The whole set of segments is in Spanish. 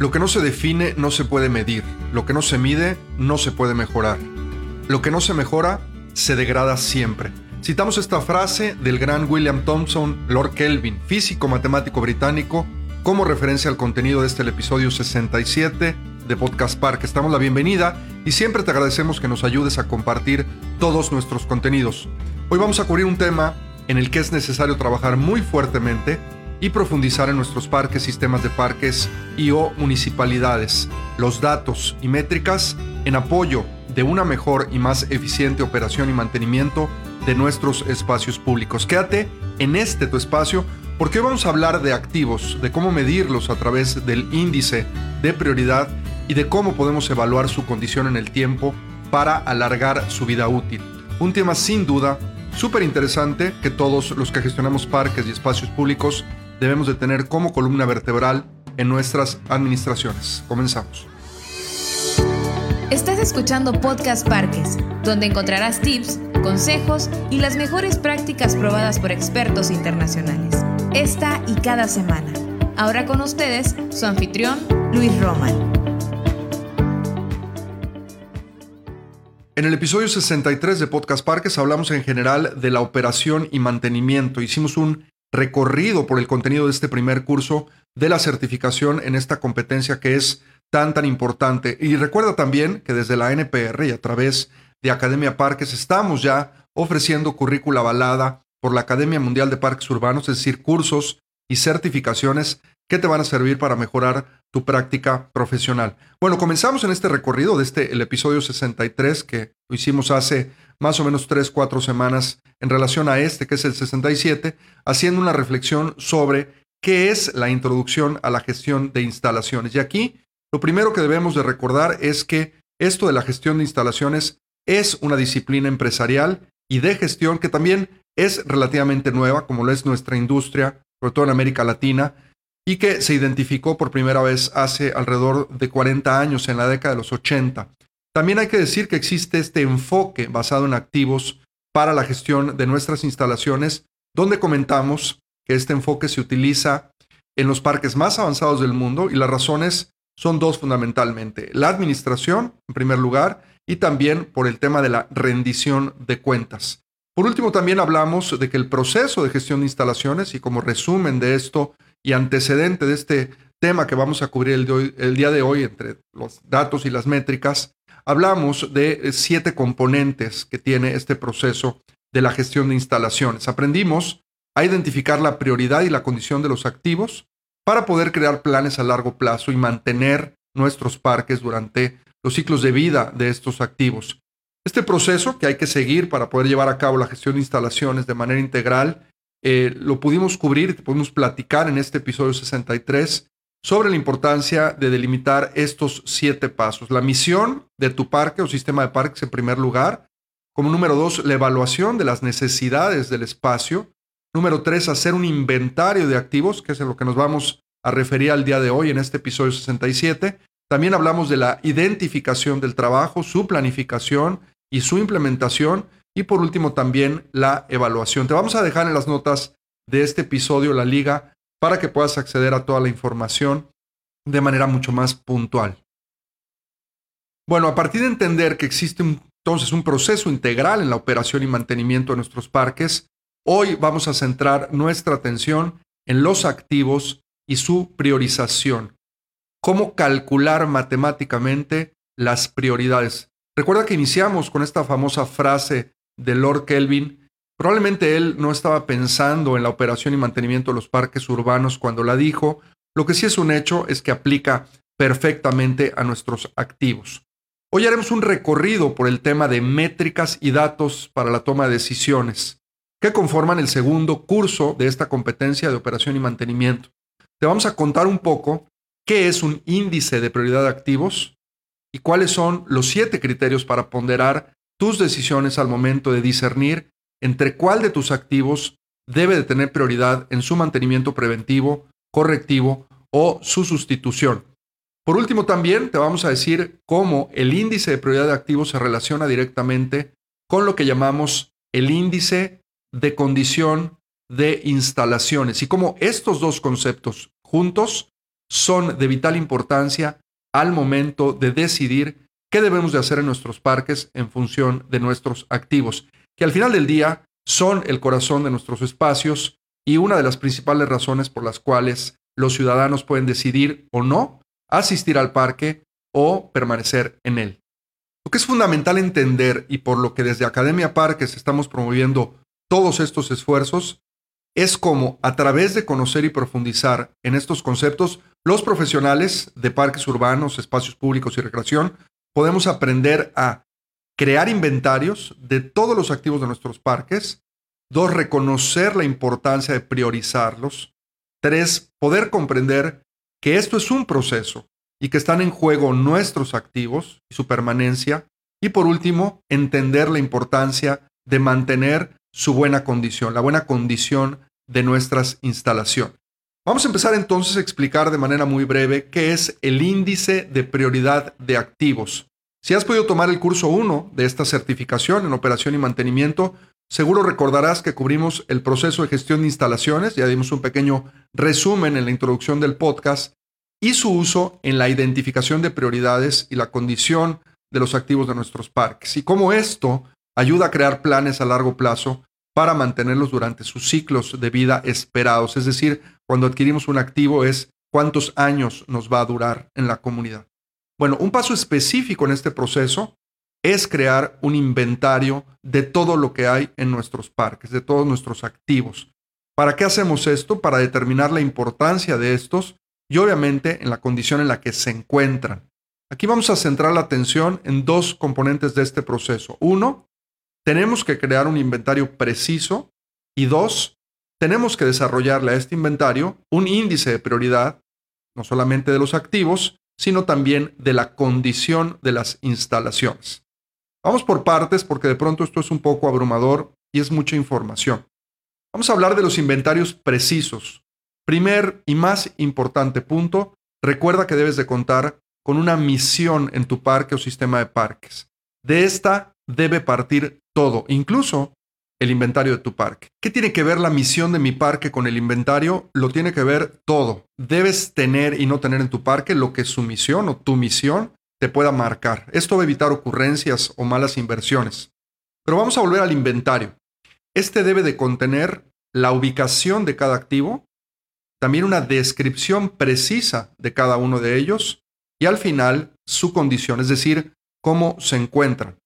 Lo que no se define no se puede medir, lo que no se mide no se puede mejorar. Lo que no se mejora se degrada siempre. Citamos esta frase del gran William Thompson, Lord Kelvin, físico matemático británico, como referencia al contenido de este episodio 67 de Podcast Park. Estamos la bienvenida y siempre te agradecemos que nos ayudes a compartir todos nuestros contenidos. Hoy vamos a cubrir un tema en el que es necesario trabajar muy fuertemente y profundizar en nuestros parques, sistemas de parques y o municipalidades, los datos y métricas en apoyo de una mejor y más eficiente operación y mantenimiento de nuestros espacios públicos. Quédate en este tu espacio porque hoy vamos a hablar de activos, de cómo medirlos a través del índice de prioridad y de cómo podemos evaluar su condición en el tiempo para alargar su vida útil. Un tema sin duda súper interesante que todos los que gestionamos parques y espacios públicos debemos de tener como columna vertebral en nuestras administraciones. Comenzamos. Estás escuchando Podcast Parques, donde encontrarás tips, consejos y las mejores prácticas probadas por expertos internacionales. Esta y cada semana. Ahora con ustedes, su anfitrión, Luis Roman. En el episodio 63 de Podcast Parques hablamos en general de la operación y mantenimiento. Hicimos un recorrido por el contenido de este primer curso de la certificación en esta competencia que es tan tan importante. Y recuerda también que desde la NPR y a través de Academia Parques estamos ya ofreciendo currícula avalada por la Academia Mundial de Parques Urbanos, es decir, cursos y certificaciones que te van a servir para mejorar tu práctica profesional. Bueno, comenzamos en este recorrido de este el episodio 63 que hicimos hace más o menos 3 4 semanas en relación a este que es el 67, haciendo una reflexión sobre qué es la introducción a la gestión de instalaciones. Y aquí lo primero que debemos de recordar es que esto de la gestión de instalaciones es una disciplina empresarial y de gestión que también es relativamente nueva, como lo es nuestra industria, sobre todo en América Latina, y que se identificó por primera vez hace alrededor de 40 años, en la década de los 80. También hay que decir que existe este enfoque basado en activos para la gestión de nuestras instalaciones, donde comentamos que este enfoque se utiliza en los parques más avanzados del mundo y las razones son dos fundamentalmente. La administración, en primer lugar, y también por el tema de la rendición de cuentas. Por último, también hablamos de que el proceso de gestión de instalaciones, y como resumen de esto y antecedente de este tema que vamos a cubrir el, día de hoy entre los datos y las métricas, hablamos de siete componentes que tiene este proceso de la gestión de instalaciones. Aprendimos a identificar la prioridad y la condición de los activos para poder crear planes a largo plazo y mantener nuestros parques durante los ciclos de vida de estos activos. Este proceso que hay que seguir para poder llevar a cabo la gestión de instalaciones de manera integral eh, lo pudimos cubrir, pudimos platicar en este episodio 63 sobre la importancia de delimitar estos siete pasos. La misión de tu parque o sistema de parques en primer lugar. Como número dos, la evaluación de las necesidades del espacio. Número tres, hacer un inventario de activos, que es en lo que nos vamos a referir al día de hoy en este episodio 67. También hablamos de la identificación del trabajo, su planificación y su implementación. Y por último también la evaluación. Te vamos a dejar en las notas de este episodio la liga para que puedas acceder a toda la información de manera mucho más puntual. Bueno, a partir de entender que existe entonces un proceso integral en la operación y mantenimiento de nuestros parques, hoy vamos a centrar nuestra atención en los activos y su priorización. Cómo calcular matemáticamente las prioridades. Recuerda que iniciamos con esta famosa frase de Lord Kelvin, probablemente él no estaba pensando en la operación y mantenimiento de los parques urbanos cuando la dijo. Lo que sí es un hecho es que aplica perfectamente a nuestros activos. Hoy haremos un recorrido por el tema de métricas y datos para la toma de decisiones, que conforman el segundo curso de esta competencia de operación y mantenimiento. Te vamos a contar un poco qué es un índice de prioridad de activos y cuáles son los siete criterios para ponderar tus decisiones al momento de discernir entre cuál de tus activos debe de tener prioridad en su mantenimiento preventivo, correctivo o su sustitución. Por último, también te vamos a decir cómo el índice de prioridad de activos se relaciona directamente con lo que llamamos el índice de condición de instalaciones y cómo estos dos conceptos juntos son de vital importancia al momento de decidir qué debemos de hacer en nuestros parques en función de nuestros activos, que al final del día son el corazón de nuestros espacios y una de las principales razones por las cuales los ciudadanos pueden decidir o no asistir al parque o permanecer en él. Lo que es fundamental entender y por lo que desde Academia Parques estamos promoviendo todos estos esfuerzos es cómo a través de conocer y profundizar en estos conceptos, los profesionales de parques urbanos, espacios públicos y recreación podemos aprender a crear inventarios de todos los activos de nuestros parques. Dos, reconocer la importancia de priorizarlos. Tres, poder comprender que esto es un proceso y que están en juego nuestros activos y su permanencia. Y por último, entender la importancia de mantener su buena condición, la buena condición de nuestras instalaciones. Vamos a empezar entonces a explicar de manera muy breve qué es el índice de prioridad de activos. Si has podido tomar el curso 1 de esta certificación en operación y mantenimiento, seguro recordarás que cubrimos el proceso de gestión de instalaciones, ya dimos un pequeño resumen en la introducción del podcast, y su uso en la identificación de prioridades y la condición de los activos de nuestros parques, y cómo esto ayuda a crear planes a largo plazo para mantenerlos durante sus ciclos de vida esperados, es decir, cuando adquirimos un activo es cuántos años nos va a durar en la comunidad. Bueno, un paso específico en este proceso es crear un inventario de todo lo que hay en nuestros parques, de todos nuestros activos. ¿Para qué hacemos esto? Para determinar la importancia de estos y obviamente en la condición en la que se encuentran. Aquí vamos a centrar la atención en dos componentes de este proceso. Uno, tenemos que crear un inventario preciso y dos, tenemos que desarrollarle a este inventario un índice de prioridad, no solamente de los activos, sino también de la condición de las instalaciones. Vamos por partes porque de pronto esto es un poco abrumador y es mucha información. Vamos a hablar de los inventarios precisos. Primer y más importante punto, recuerda que debes de contar con una misión en tu parque o sistema de parques. De esta debe partir todo, incluso el inventario de tu parque. ¿Qué tiene que ver la misión de mi parque con el inventario? Lo tiene que ver todo. Debes tener y no tener en tu parque lo que su misión o tu misión te pueda marcar. Esto va a evitar ocurrencias o malas inversiones. Pero vamos a volver al inventario. Este debe de contener la ubicación de cada activo, también una descripción precisa de cada uno de ellos y al final su condición, es decir, cómo se encuentran.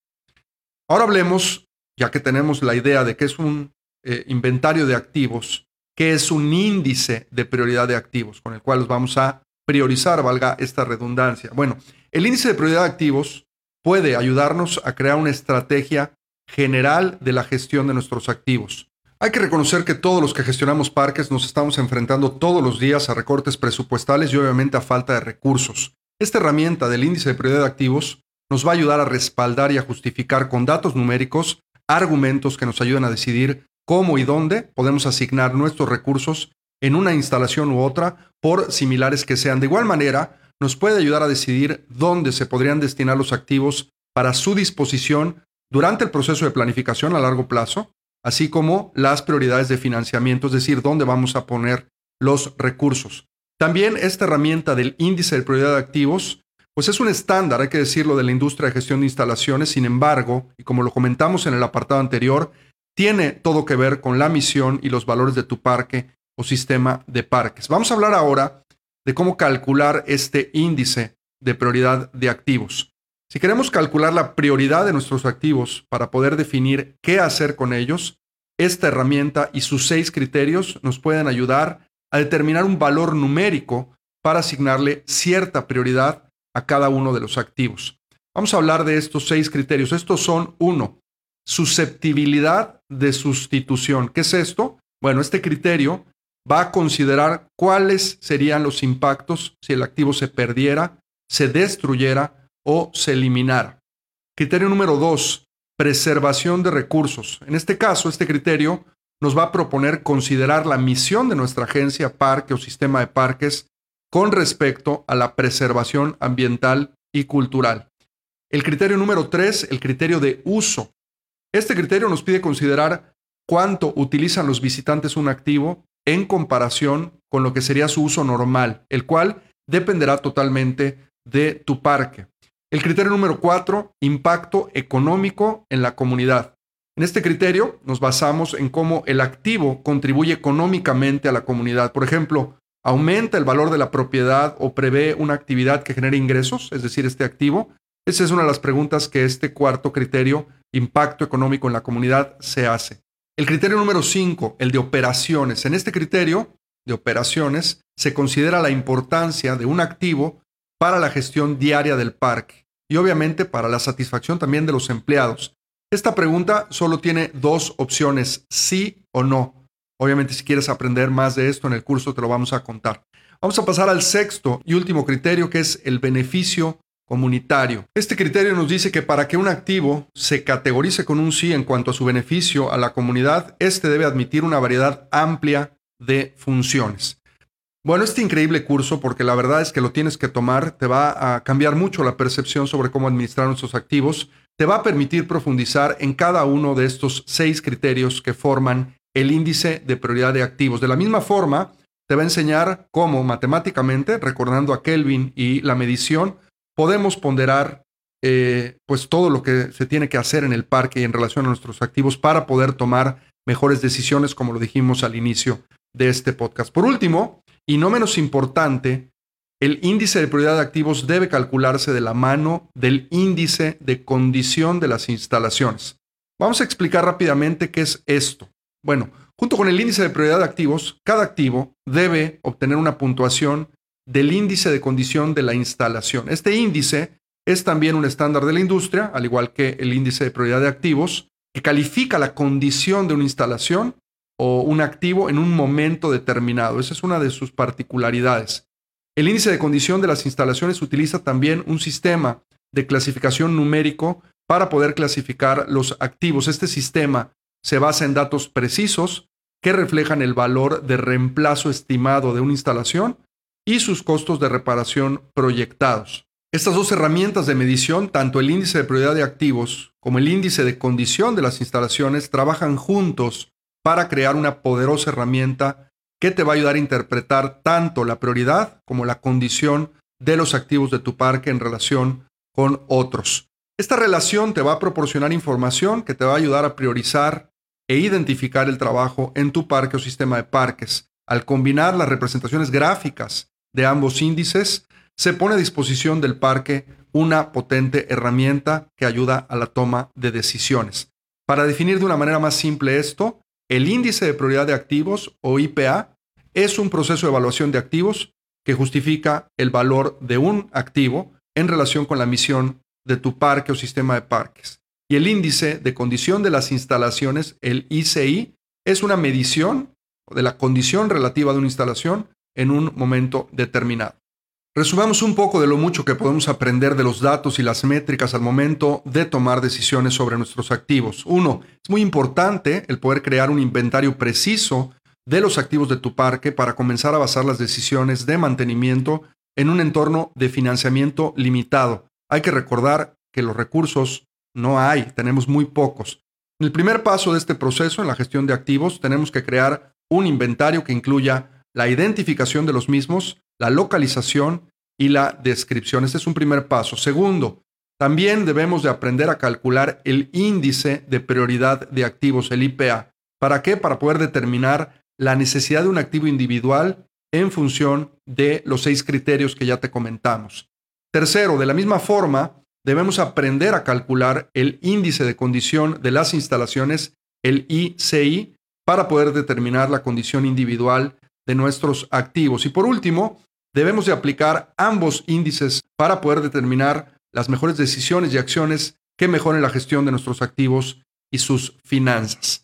Ahora hablemos, ya que tenemos la idea de que es un eh, inventario de activos, que es un índice de prioridad de activos con el cual los vamos a priorizar, valga esta redundancia. Bueno, el índice de prioridad de activos puede ayudarnos a crear una estrategia general de la gestión de nuestros activos. Hay que reconocer que todos los que gestionamos parques nos estamos enfrentando todos los días a recortes presupuestales y obviamente a falta de recursos. Esta herramienta del índice de prioridad de activos nos va a ayudar a respaldar y a justificar con datos numéricos argumentos que nos ayudan a decidir cómo y dónde podemos asignar nuestros recursos en una instalación u otra, por similares que sean. De igual manera, nos puede ayudar a decidir dónde se podrían destinar los activos para su disposición durante el proceso de planificación a largo plazo, así como las prioridades de financiamiento, es decir, dónde vamos a poner los recursos. También esta herramienta del índice de prioridad de activos pues es un estándar, hay que decirlo, de la industria de gestión de instalaciones. Sin embargo, y como lo comentamos en el apartado anterior, tiene todo que ver con la misión y los valores de tu parque o sistema de parques. Vamos a hablar ahora de cómo calcular este índice de prioridad de activos. Si queremos calcular la prioridad de nuestros activos para poder definir qué hacer con ellos, esta herramienta y sus seis criterios nos pueden ayudar a determinar un valor numérico para asignarle cierta prioridad a cada uno de los activos. Vamos a hablar de estos seis criterios. Estos son, uno, susceptibilidad de sustitución. ¿Qué es esto? Bueno, este criterio va a considerar cuáles serían los impactos si el activo se perdiera, se destruyera o se eliminara. Criterio número dos, preservación de recursos. En este caso, este criterio nos va a proponer considerar la misión de nuestra agencia, parque o sistema de parques con respecto a la preservación ambiental y cultural. El criterio número tres, el criterio de uso. Este criterio nos pide considerar cuánto utilizan los visitantes un activo en comparación con lo que sería su uso normal, el cual dependerá totalmente de tu parque. El criterio número cuatro, impacto económico en la comunidad. En este criterio nos basamos en cómo el activo contribuye económicamente a la comunidad. Por ejemplo, aumenta el valor de la propiedad o prevé una actividad que genere ingresos, es decir, este activo. Esa es una de las preguntas que este cuarto criterio, impacto económico en la comunidad, se hace. El criterio número cinco, el de operaciones. En este criterio de operaciones se considera la importancia de un activo para la gestión diaria del parque y obviamente para la satisfacción también de los empleados. Esta pregunta solo tiene dos opciones, sí o no. Obviamente si quieres aprender más de esto en el curso te lo vamos a contar. Vamos a pasar al sexto y último criterio que es el beneficio comunitario. Este criterio nos dice que para que un activo se categorice con un sí en cuanto a su beneficio a la comunidad, este debe admitir una variedad amplia de funciones. Bueno, este increíble curso, porque la verdad es que lo tienes que tomar, te va a cambiar mucho la percepción sobre cómo administrar nuestros activos te va a permitir profundizar en cada uno de estos seis criterios que forman el índice de prioridad de activos. De la misma forma, te va a enseñar cómo matemáticamente, recordando a Kelvin y la medición, podemos ponderar eh, pues todo lo que se tiene que hacer en el parque y en relación a nuestros activos para poder tomar mejores decisiones, como lo dijimos al inicio de este podcast. Por último, y no menos importante, el índice de prioridad de activos debe calcularse de la mano del índice de condición de las instalaciones. Vamos a explicar rápidamente qué es esto. Bueno, junto con el índice de prioridad de activos, cada activo debe obtener una puntuación del índice de condición de la instalación. Este índice es también un estándar de la industria, al igual que el índice de prioridad de activos, que califica la condición de una instalación o un activo en un momento determinado. Esa es una de sus particularidades. El índice de condición de las instalaciones utiliza también un sistema de clasificación numérico para poder clasificar los activos. Este sistema se basa en datos precisos que reflejan el valor de reemplazo estimado de una instalación y sus costos de reparación proyectados. Estas dos herramientas de medición, tanto el índice de prioridad de activos como el índice de condición de las instalaciones, trabajan juntos para crear una poderosa herramienta que te va a ayudar a interpretar tanto la prioridad como la condición de los activos de tu parque en relación con otros. Esta relación te va a proporcionar información que te va a ayudar a priorizar e identificar el trabajo en tu parque o sistema de parques. Al combinar las representaciones gráficas de ambos índices, se pone a disposición del parque una potente herramienta que ayuda a la toma de decisiones. Para definir de una manera más simple esto, el índice de prioridad de activos o IPA es un proceso de evaluación de activos que justifica el valor de un activo en relación con la misión de tu parque o sistema de parques. Y el índice de condición de las instalaciones, el ICI, es una medición de la condición relativa de una instalación en un momento determinado. Resumamos un poco de lo mucho que podemos aprender de los datos y las métricas al momento de tomar decisiones sobre nuestros activos. Uno, es muy importante el poder crear un inventario preciso de los activos de tu parque para comenzar a basar las decisiones de mantenimiento en un entorno de financiamiento limitado. Hay que recordar que los recursos no hay, tenemos muy pocos. En el primer paso de este proceso, en la gestión de activos, tenemos que crear un inventario que incluya la identificación de los mismos, la localización y la descripción. Este es un primer paso. Segundo, también debemos de aprender a calcular el índice de prioridad de activos, el IPA. ¿Para qué? Para poder determinar la necesidad de un activo individual en función de los seis criterios que ya te comentamos. Tercero, de la misma forma, debemos aprender a calcular el índice de condición de las instalaciones, el ICI, para poder determinar la condición individual de nuestros activos. Y por último, debemos de aplicar ambos índices para poder determinar las mejores decisiones y acciones que mejoren la gestión de nuestros activos y sus finanzas.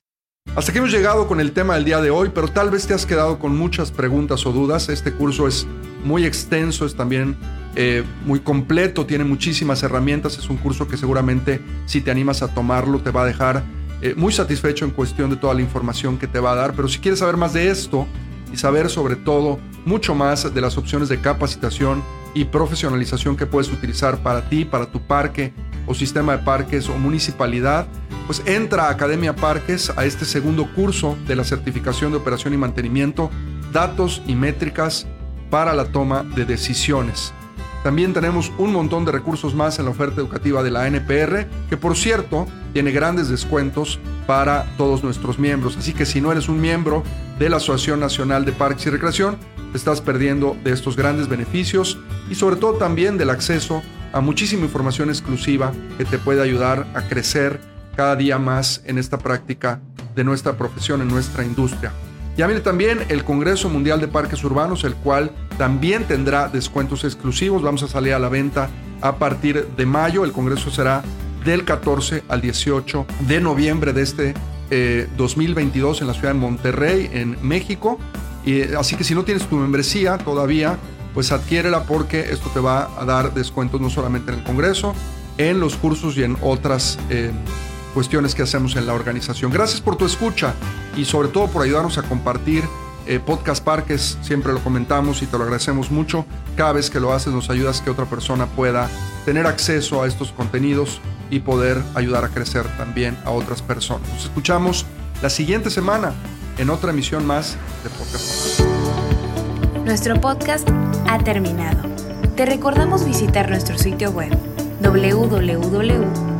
Hasta aquí hemos llegado con el tema del día de hoy, pero tal vez te has quedado con muchas preguntas o dudas. Este curso es muy extenso, es también eh, muy completo, tiene muchísimas herramientas. Es un curso que seguramente si te animas a tomarlo te va a dejar eh, muy satisfecho en cuestión de toda la información que te va a dar. Pero si quieres saber más de esto, y saber sobre todo mucho más de las opciones de capacitación y profesionalización que puedes utilizar para ti, para tu parque o sistema de parques o municipalidad, pues entra a Academia Parques a este segundo curso de la certificación de operación y mantenimiento, datos y métricas para la toma de decisiones. También tenemos un montón de recursos más en la oferta educativa de la NPR, que por cierto tiene grandes descuentos para todos nuestros miembros. Así que si no eres un miembro de la Asociación Nacional de Parques y Recreación, te estás perdiendo de estos grandes beneficios y sobre todo también del acceso a muchísima información exclusiva que te puede ayudar a crecer cada día más en esta práctica de nuestra profesión, en nuestra industria. Ya viene también el Congreso Mundial de Parques Urbanos, el cual también tendrá descuentos exclusivos. Vamos a salir a la venta a partir de mayo. El Congreso será del 14 al 18 de noviembre de este 2022 eh, en la ciudad de Monterrey, en México. Y, así que si no tienes tu membresía todavía, pues adquiérela porque esto te va a dar descuentos no solamente en el Congreso, en los cursos y en otras eh, cuestiones que hacemos en la organización. Gracias por tu escucha y sobre todo por ayudarnos a compartir eh, Podcast Parques. Siempre lo comentamos y te lo agradecemos mucho. Cada vez que lo haces nos ayudas que otra persona pueda tener acceso a estos contenidos y poder ayudar a crecer también a otras personas. Nos escuchamos la siguiente semana en otra emisión más de Podcast Nuestro podcast ha terminado. Te recordamos visitar nuestro sitio web www